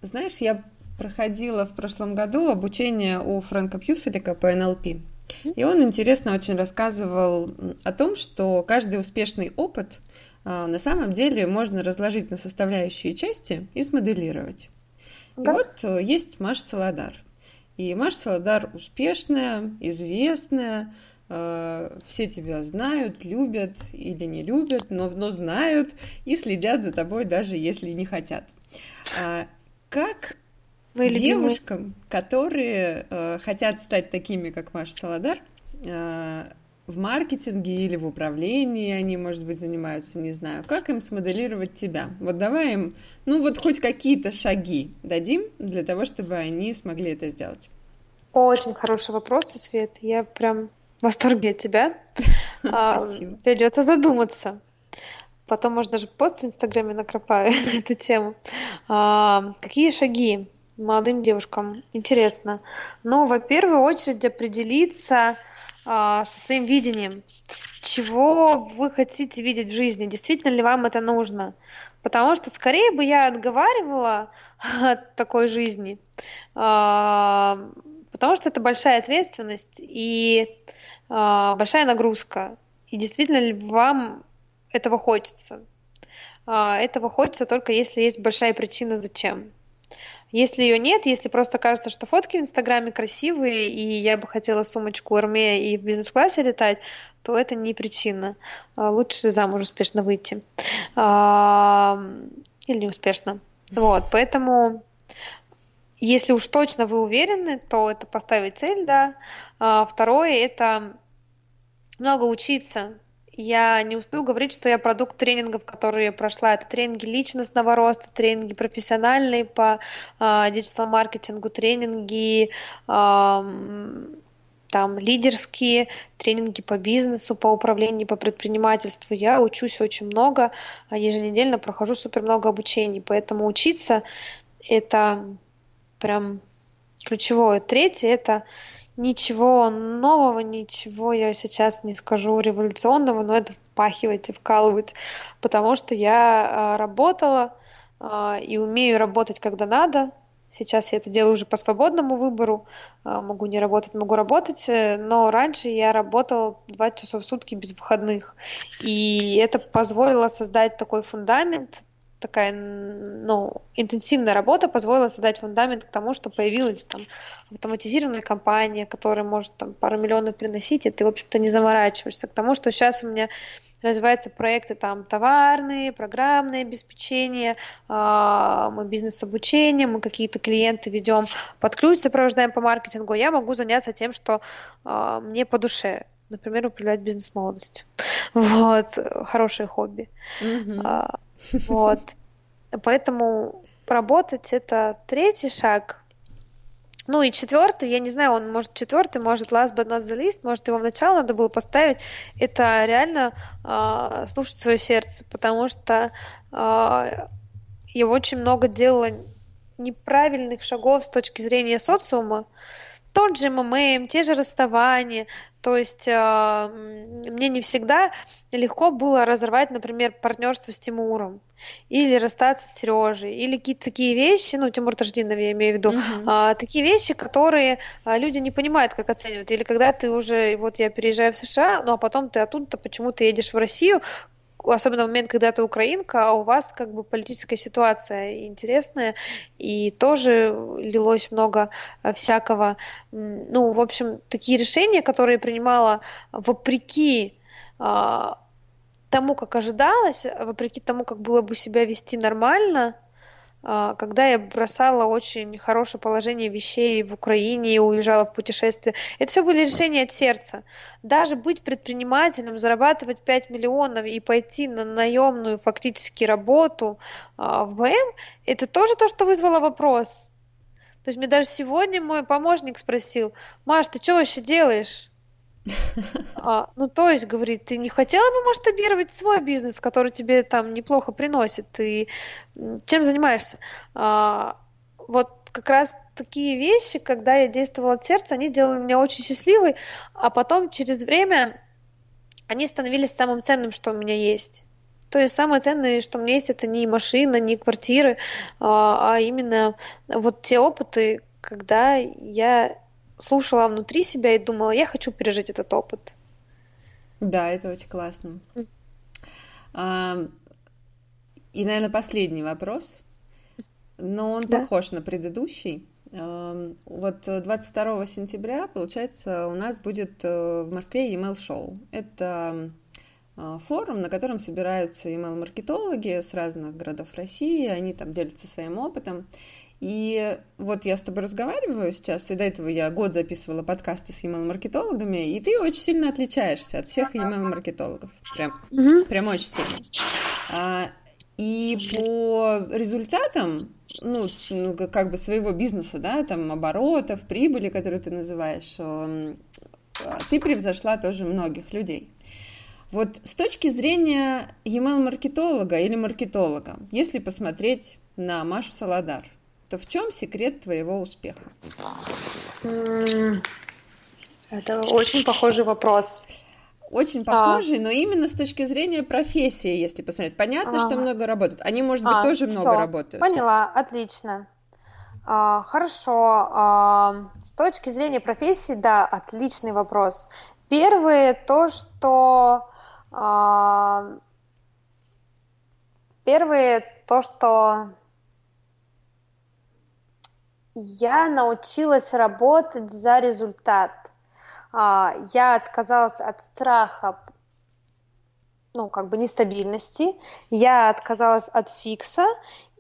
Знаешь, я проходила в прошлом году обучение у Фрэнка Пьюселика по НЛП. И он интересно очень рассказывал о том, что каждый успешный опыт а, на самом деле можно разложить на составляющие части и смоделировать. Да. И вот э, есть Маша Саладар. И Маша Саладар успешная, известная, все тебя знают, любят или не любят, но, но знают и следят за тобой, даже если не хотят. А как Мои девушкам, любимые. которые э, хотят стать такими, как Маша Саладар, э, в маркетинге или в управлении они, может быть, занимаются, не знаю, как им смоделировать тебя? Вот давай им, ну вот хоть какие-то шаги дадим для того, чтобы они смогли это сделать. Очень хороший вопрос, Свет. Я прям в восторге от тебя. <laughs> А, Спасибо. Придется задуматься. Потом, может, даже пост в Инстаграме накропаю <laughs> на эту тему. А, какие шаги? молодым девушкам? Интересно. Ну, во первую очередь определиться а, со своим видением. Чего вы хотите видеть в жизни? Действительно ли вам это нужно? Потому что скорее бы я отговаривала от такой жизни, а, потому что это большая ответственность и большая нагрузка. И действительно ли вам этого хочется? А, этого хочется только если есть большая причина зачем. Если ее нет, если просто кажется, что фотки в Инстаграме красивые, и я бы хотела сумочку Арме и в бизнес-классе летать, то это не причина. А, лучше замуж успешно выйти. А, или не успешно. Вот, поэтому если уж точно вы уверены, то это поставить цель, да. А, второе – это много учиться, я не успею говорить, что я продукт тренингов, которые я прошла. Это тренинги личностного роста, тренинги профессиональные по диджитал-маркетингу, тренинги там лидерские тренинги по бизнесу, по управлению, по предпринимательству. Я учусь очень много, а еженедельно прохожу супер много обучений, поэтому учиться это прям ключевое. Третье это Ничего нового, ничего я сейчас не скажу революционного, но это впахивать и вкалывать, потому что я а, работала а, и умею работать, когда надо, Сейчас я это делаю уже по свободному выбору. А, могу не работать, могу работать. Э, но раньше я работала 20 часов в сутки без выходных. И это позволило создать такой фундамент, такая, ну, интенсивная работа позволила создать фундамент к тому, что появилась там автоматизированная компания, которая может там пару миллионов приносить, и ты, в общем-то, не заморачиваешься. К тому, что сейчас у меня развиваются проекты там товарные, программное обеспечение, э, мы бизнес-обучение, мы какие-то клиенты ведем под ключ, сопровождаем по маркетингу, я могу заняться тем, что э, мне по душе, например, управлять бизнес-молодостью. <laughs> Вот, хорошее хобби. Mm-hmm. Вот. Поэтому работать это третий шаг, ну и четвертый, я не знаю, он может четвертый, может last but not the least, может его в начало надо было поставить. Это реально э, слушать свое сердце, потому что э, я очень много делала неправильных шагов с точки зрения социума. Тот же МММ, те же расставания, то есть э, мне не всегда легко было разорвать, например, партнерство с Тимуром или расстаться с Сережей, или какие-то такие вещи, ну, Тимур Таждинов я имею в виду, uh-huh. э, такие вещи, которые э, люди не понимают, как оценивать. Или когда ты уже, вот я переезжаю в США, ну, а потом ты оттуда почему-то едешь в Россию, особенно в момент, когда ты украинка, а у вас как бы политическая ситуация интересная, и тоже лилось много э, всякого. Ну, в общем, такие решения, которые принимала вопреки а, тому, как ожидалось, вопреки тому, как было бы себя вести нормально – когда я бросала очень хорошее положение вещей в Украине и уезжала в путешествие. Это все были решения от сердца. Даже быть предпринимателем, зарабатывать 5 миллионов и пойти на наемную фактически работу а, в БМ, это тоже то, что вызвало вопрос. То есть мне даже сегодня мой помощник спросил, Маш, ты что вообще делаешь? А, ну, то есть, говорит, ты не хотела бы масштабировать свой бизнес, который тебе там неплохо приносит? Ты чем занимаешься? А, вот как раз такие вещи, когда я действовала от сердца, они делали меня очень счастливой, а потом через время они становились самым ценным, что у меня есть. То есть самое ценное, что у меня есть, это не машина, не квартиры, а, а именно вот те опыты, когда я слушала внутри себя и думала, я хочу пережить этот опыт. Да, это очень классно. А, и, наверное, последний вопрос, но он да? похож на предыдущий. А, вот 22 сентября, получается, у нас будет э, в Москве email шоу. Это а, форум, на котором собираются email-маркетологи с разных городов России, они там делятся своим опытом. И вот я с тобой разговариваю сейчас, и до этого я год записывала подкасты с email-маркетологами, и ты очень сильно отличаешься от всех email-маркетологов. Прям, mm-hmm. прям очень сильно. А, и по результатам, ну, ну, как бы своего бизнеса, да, там, оборотов, прибыли, которые ты называешь, ты превзошла тоже многих людей. Вот с точки зрения email-маркетолога или маркетолога, если посмотреть на Машу Саладар – то в чем секрет твоего успеха? Это очень похожий вопрос. Очень похожий, а. но именно с точки зрения профессии, если посмотреть. Понятно, а. что много работают. Они, может быть, а, тоже много всё. работают. Поняла, отлично. А, хорошо. А, с точки зрения профессии, да, отличный вопрос. Первое то, что а, первое то, что я научилась работать за результат. А, я отказалась от страха, ну, как бы нестабильности, я отказалась от фикса,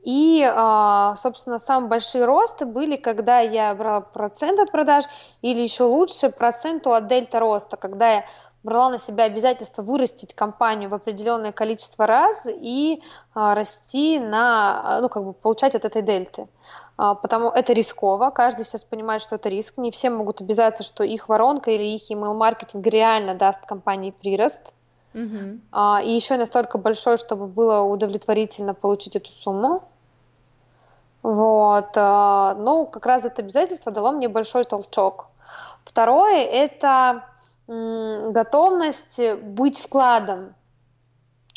и, а, собственно, самые большие росты были, когда я брала процент от продаж, или еще лучше проценту от дельта роста, когда я брала на себя обязательство вырастить компанию в определенное количество раз и а, расти на, ну, как бы получать от этой дельты. А, потому это рисково, каждый сейчас понимает, что это риск, не все могут обязаться, что их воронка или их email-маркетинг реально даст компании прирост, mm-hmm. и еще настолько большой, чтобы было удовлетворительно получить эту сумму. Вот, а, ну, как раз это обязательство дало мне большой толчок. Второе – это готовность быть вкладом.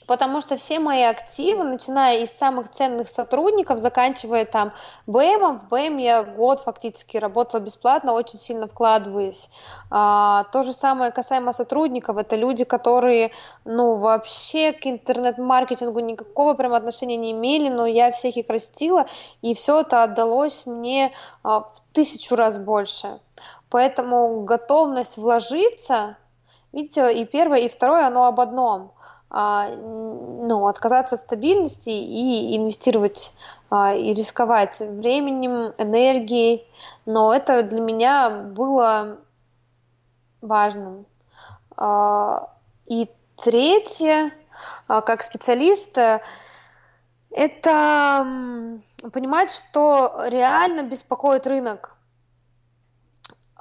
Потому что все мои активы, начиная из самых ценных сотрудников, заканчивая там БМом, в БМ я год фактически работала бесплатно, очень сильно вкладываясь. А, то же самое касаемо сотрудников, это люди, которые, ну, вообще к интернет-маркетингу никакого прям отношения не имели, но я всех их растила, и все это отдалось мне а, в тысячу раз больше. Поэтому готовность вложиться, видите, и первое, и второе, оно об одном – ну, отказаться от стабильности и инвестировать а, и рисковать временем, энергией. Но это для меня было важным. А, и третье, как специалиста, это понимать, что реально беспокоит рынок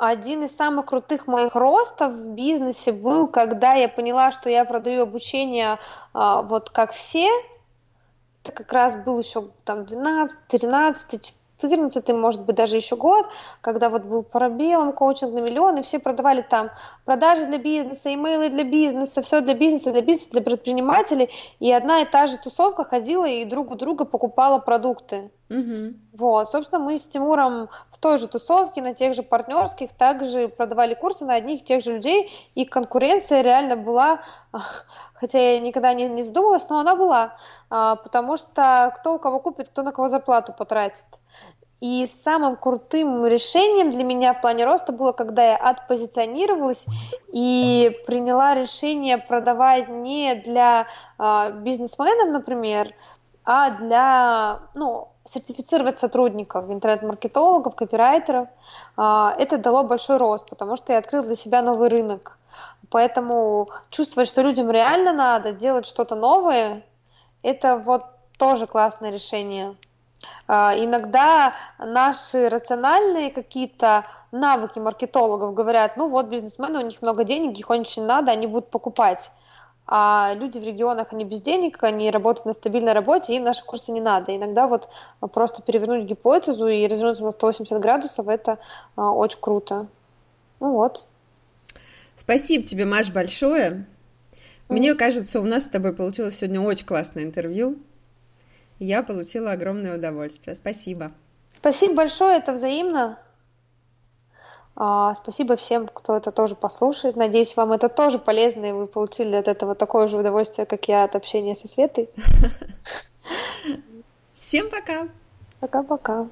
один из самых крутых моих ростов в бизнесе был, когда я поняла, что я продаю обучение а, вот как все. Это как раз был еще там 12, 13, 14, может быть, даже еще год, когда вот был парабелом, коучинг на миллион, и все продавали там продажи для бизнеса, имейлы для бизнеса, все для бизнеса, для бизнеса, для предпринимателей, и одна и та же тусовка ходила и друг у друга покупала продукты. Угу. Вот, собственно, мы с Тимуром в той же тусовке, на тех же партнерских, также продавали курсы на одних и тех же людей, и конкуренция реально была, хотя я никогда не, не задумывалась, но она была, а, потому что кто у кого купит, кто на кого зарплату потратит. И самым крутым решением для меня в плане роста было, когда я отпозиционировалась и приняла решение продавать не для э, бизнесменов, например, а для, ну, сертифицировать сотрудников, интернет-маркетологов, копирайтеров. Э, это дало большой рост, потому что я открыла для себя новый рынок. Поэтому чувствовать, что людям реально надо делать что-то новое, это вот тоже классное решение. А, иногда наши рациональные какие-то навыки маркетологов говорят, ну вот бизнесмены, у них много денег, их очень надо, они будут покупать. А люди в регионах, они без денег, они работают на стабильной работе, им наши курсы не надо. Иногда вот просто перевернуть гипотезу и развернуться на 180 градусов, это а, очень круто. Ну вот. Спасибо тебе, Маш, большое. Мне кажется, у нас с тобой получилось сегодня очень классное интервью. Я получила огромное удовольствие. Спасибо. Спасибо большое, это взаимно. А, спасибо всем, кто это тоже послушает. Надеюсь, вам это тоже полезно, и вы получили от этого такое же удовольствие, как я от общения со Светой. <laughs> Всем пока. Пока-пока.